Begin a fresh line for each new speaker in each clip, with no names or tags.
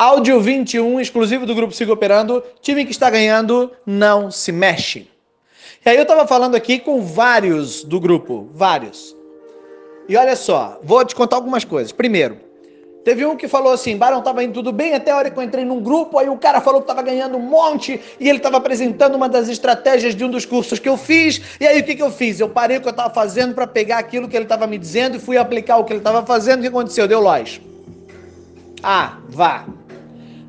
Áudio 21, exclusivo do Grupo Siga Operando. Time que está ganhando não se mexe. E aí eu tava falando aqui com vários do grupo, vários. E olha só, vou te contar algumas coisas. Primeiro, teve um que falou assim: Barão, tava indo tudo bem até a hora que eu entrei num grupo, aí o cara falou que tava ganhando um monte e ele tava apresentando uma das estratégias de um dos cursos que eu fiz. E aí o que, que eu fiz? Eu parei o que eu tava fazendo para pegar aquilo que ele tava me dizendo e fui aplicar o que ele tava fazendo. O que aconteceu? Deu loja. Ah, vá.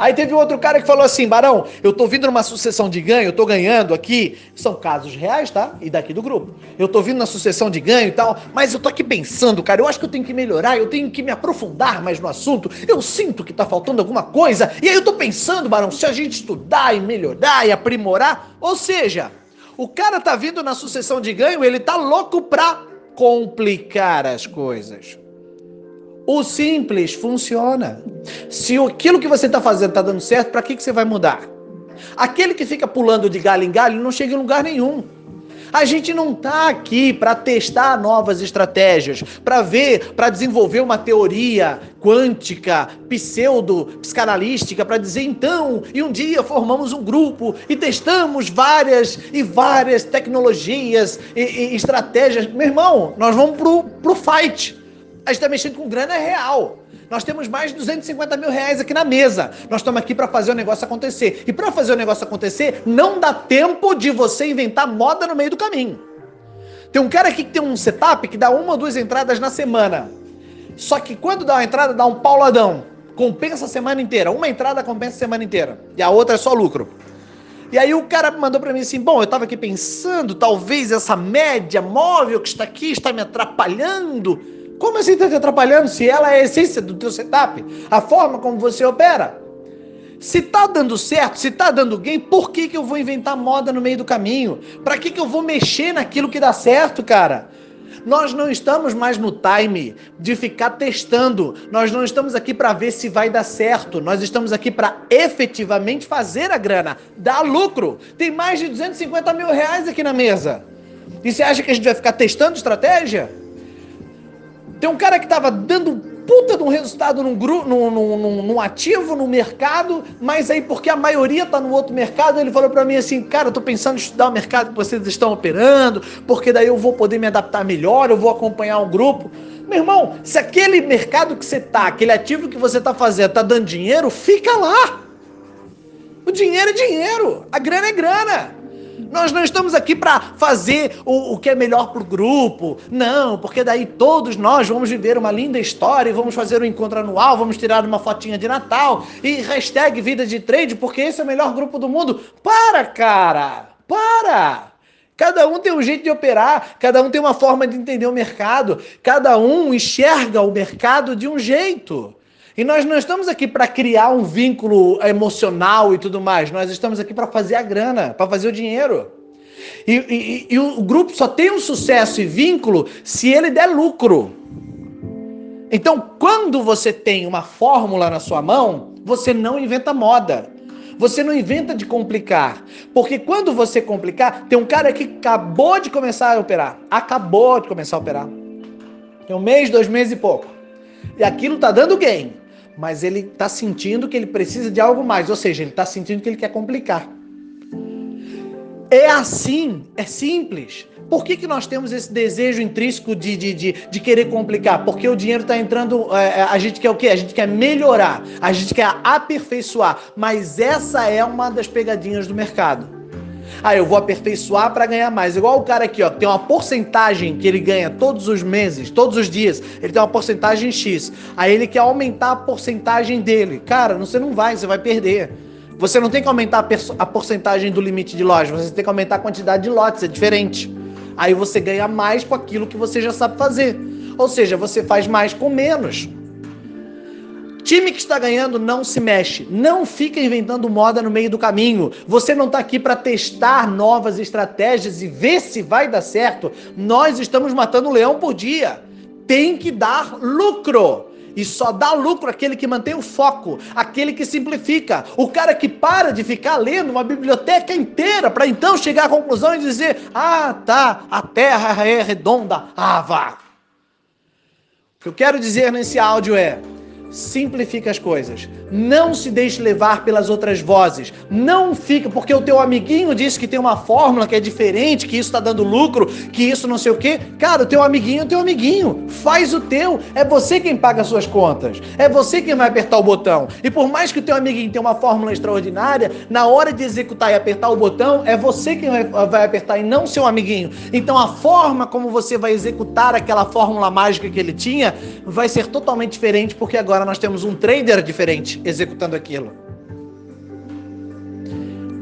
Aí teve outro cara que falou assim: Barão, eu tô vindo numa sucessão de ganho, eu tô ganhando aqui. São casos reais, tá? E daqui do grupo. Eu tô vindo na sucessão de ganho e tal, mas eu tô aqui pensando, cara, eu acho que eu tenho que melhorar, eu tenho que me aprofundar mais no assunto. Eu sinto que tá faltando alguma coisa. E aí eu tô pensando, Barão, se a gente estudar e melhorar e aprimorar, ou seja, o cara tá vindo na sucessão de ganho, ele tá louco pra complicar as coisas. O simples funciona. Se aquilo que você está fazendo está dando certo, para que, que você vai mudar? Aquele que fica pulando de galho em galho não chega em lugar nenhum. A gente não está aqui para testar novas estratégias, para ver, para desenvolver uma teoria quântica, pseudo, psicanalística, para dizer então, e um dia formamos um grupo e testamos várias e várias tecnologias e, e estratégias. Meu irmão, nós vamos pro, pro fight. A gente está mexendo com grana real. Nós temos mais de 250 mil reais aqui na mesa. Nós estamos aqui para fazer o negócio acontecer. E para fazer o negócio acontecer, não dá tempo de você inventar moda no meio do caminho. Tem um cara aqui que tem um setup que dá uma ou duas entradas na semana. Só que quando dá uma entrada, dá um pauladão. Compensa a semana inteira. Uma entrada compensa a semana inteira. E a outra é só lucro. E aí o cara mandou para mim assim: bom, eu estava aqui pensando, talvez essa média móvel que está aqui está me atrapalhando. Como assim está te atrapalhando se ela é a essência do teu setup? A forma como você opera? Se está dando certo, se está dando gain, por que, que eu vou inventar moda no meio do caminho? Para que, que eu vou mexer naquilo que dá certo, cara? Nós não estamos mais no time de ficar testando. Nós não estamos aqui para ver se vai dar certo. Nós estamos aqui para efetivamente fazer a grana, dar lucro. Tem mais de 250 mil reais aqui na mesa. E você acha que a gente vai ficar testando estratégia? Tem um cara que estava dando puta de um resultado num, grupo, num, num, num, ativo no mercado, mas aí porque a maioria está no outro mercado, ele falou para mim assim, cara, eu tô pensando em estudar o mercado que vocês estão operando, porque daí eu vou poder me adaptar melhor, eu vou acompanhar um grupo. Meu irmão, se aquele mercado que você tá, aquele ativo que você tá fazendo, tá dando dinheiro, fica lá. O dinheiro é dinheiro, a grana é grana. Nós não estamos aqui para fazer o, o que é melhor para o grupo. Não, porque daí todos nós vamos viver uma linda história e vamos fazer um encontro anual, vamos tirar uma fotinha de Natal e hashtag vida de trade, porque esse é o melhor grupo do mundo. Para, cara! Para! Cada um tem um jeito de operar, cada um tem uma forma de entender o mercado, cada um enxerga o mercado de um jeito. E nós não estamos aqui para criar um vínculo emocional e tudo mais. Nós estamos aqui para fazer a grana, para fazer o dinheiro. E, e, e, o grupo só tem um sucesso e vínculo se ele der lucro. Então, quando você tem uma fórmula na sua mão, você não inventa moda. Você não inventa de complicar. Porque quando você complicar, tem um cara que acabou de começar a operar. Acabou de começar a operar. Tem um mês, dois meses e pouco. E aquilo tá dando gain mas ele está sentindo que ele precisa de algo mais, ou seja, ele está sentindo que ele quer complicar. É assim, é simples. Por que, que nós temos esse desejo intrínseco de, de, de, de querer complicar? Porque o dinheiro está entrando, é, é, a gente quer o quê? A gente quer melhorar, a gente quer aperfeiçoar, mas essa é uma das pegadinhas do mercado. Ah, eu vou aperfeiçoar para ganhar mais. Igual o cara aqui, ó, que tem uma porcentagem que ele ganha todos os meses, todos os dias. Ele tem uma porcentagem X. Aí ele quer aumentar a porcentagem dele. Cara, você não vai, você vai perder. Você não tem que aumentar a, porcentagem do limite de loja, você tem que aumentar a quantidade de lotes, é diferente. Aí você ganha mais com aquilo que você já sabe fazer. Ou seja, você faz mais com menos. Time que está ganhando não se mexe, não fica inventando moda no meio do caminho. Você não está aqui para testar novas estratégias e ver se vai dar certo. Nós estamos matando um leão por dia. Tem que dar lucro. E só dá lucro aquele que mantém o foco, aquele que simplifica, o cara que para de ficar lendo uma biblioteca inteira para então chegar à conclusão e dizer: ah, tá, a terra é redonda, ah, vá. O que eu quero dizer nesse áudio é: simplifica as coisas. Não se deixe levar pelas outras vozes. Não fica porque o teu amiguinho disse que tem uma fórmula que é diferente, que isso está dando lucro, que isso não sei o quê. Cara, o teu amiguinho é o teu amiguinho. Faz o teu. É você quem paga as suas contas. É você quem vai apertar o botão. E por mais que o teu amiguinho tenha uma fórmula extraordinária, na hora de executar e apertar o botão, é você quem vai apertar e não seu amiguinho. Então a forma como você vai executar aquela fórmula mágica que ele tinha vai ser totalmente diferente porque agora agora nós temos um trader diferente executando aquilo.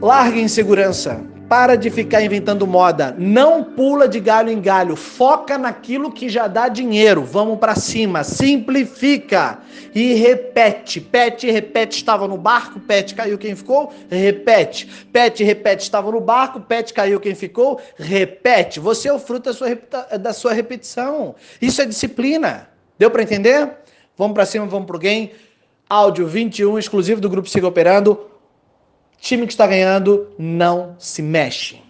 Larga insegurança. Para de ficar inventando moda. Não pula de galho em galho. Foca naquilo que já dá dinheiro. Vamos para cima. Simplifica. E repete. Pet, repete. Estava no barco. Pet, caiu. Quem ficou? Repete. Pet, repete. Estava no barco. Pet, caiu. Quem ficou? Repete. Você é o fruto da sua, da sua repetição. Isso é disciplina. Deu para entender? Vamos para cima, vamos pro game. Áudio 21, exclusivo do Grupo Siga Operando. Time que está ganhando não se mexe.